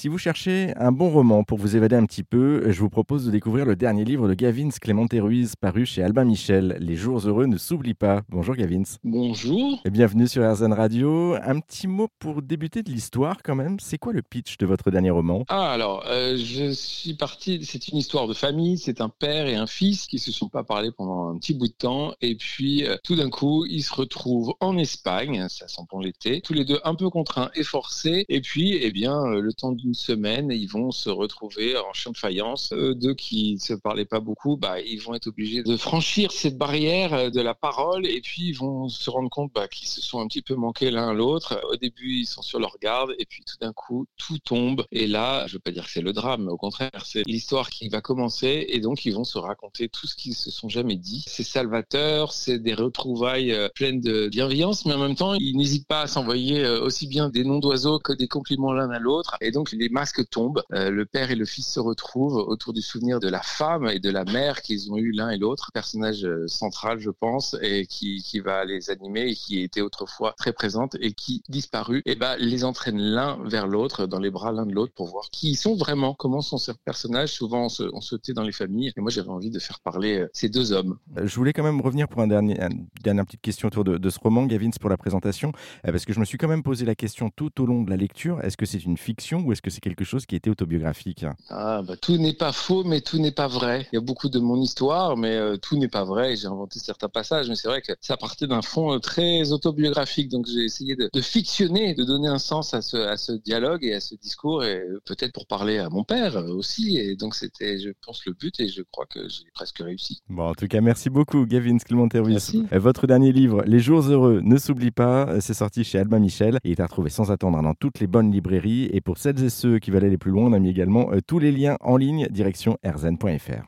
Si vous cherchez un bon roman pour vous évader un petit peu, je vous propose de découvrir le dernier livre de Gavin Clémenté Ruiz, paru chez Albin Michel. Les jours heureux ne s'oublient pas. Bonjour Gavin. Bonjour. Et bienvenue sur RZN Radio. Un petit mot pour débuter de l'histoire quand même. C'est quoi le pitch de votre dernier roman? Ah alors, euh, je suis parti, c'est une histoire de famille, c'est un père et un fils qui se sont pas parlé pendant un petit bout de temps et puis euh, tout d'un coup, ils se retrouvent en Espagne, ça sent bon l'été, tous les deux un peu contraints et forcés et puis eh bien euh, le temps d'une semaine, ils vont se retrouver en champ de faïence. Eux deux qui se parlaient pas beaucoup, bah, ils vont être obligés de franchir cette barrière euh, de la parole et puis ils vont se rendre compte bah, qu'ils se sont un petit peu manqués l'un l'autre. Au début, ils sont sur leur garde et puis tout d'un coup, tout tombe. Et là, je veux pas dire que c'est le drame, au contraire, c'est l'histoire qui va commencer et donc ils vont se raconter tout ce qu'ils se sont jamais dit. C'est salvateur, c'est des retrouvailles euh, pleines de bienveillance, mais en même temps, ils n'hésitent pas à s'envoyer euh, aussi bien des noms d'oiseaux que des compliments l'un à l'autre. Et donc les masques tombent, euh, le père et le fils se retrouvent autour du souvenir de la femme et de la mère qu'ils ont eu l'un et l'autre. Personnage euh, central, je pense, et qui, qui va les animer et qui était autrefois très présente et qui disparut, et ben les entraîne l'un vers l'autre, dans les bras l'un de l'autre pour voir qui ils sont vraiment, comment sont ces personnages. Souvent on se, tait dans les familles. Et moi j'avais envie de faire parler euh, ces deux hommes. Je voulais quand même revenir pour un dernier, une dernière petite question autour de, ce roman, Gavin, pour la présentation, parce que je me suis quand même posé la question tout au long de la lecture est-ce que c'est une fiction ou est-ce que c'est quelque chose qui était autobiographique Ah, bah, tout n'est pas faux, mais tout n'est pas vrai. Il y a beaucoup de mon histoire, mais euh, tout n'est pas vrai. J'ai inventé certains passages, mais c'est vrai que ça partait d'un fond euh, très autobiographique. Donc j'ai essayé de, de fictionner, de donner un sens à ce, à ce dialogue et à ce discours, et euh, peut-être pour parler à mon père euh, aussi. Et donc c'était, je pense, le but, et je crois que j'ai presque réussi. Bon, en tout cas, merci beaucoup, Gavin. Euh, Votre dernier livre, Les jours heureux, ne s'oublie pas, c'est sorti chez Albin Michel et est à retrouver sans attendre dans toutes les bonnes librairies. Et pour celles et ceux qui veulent aller plus loin, on a mis également euh, tous les liens en ligne direction rzn.fr.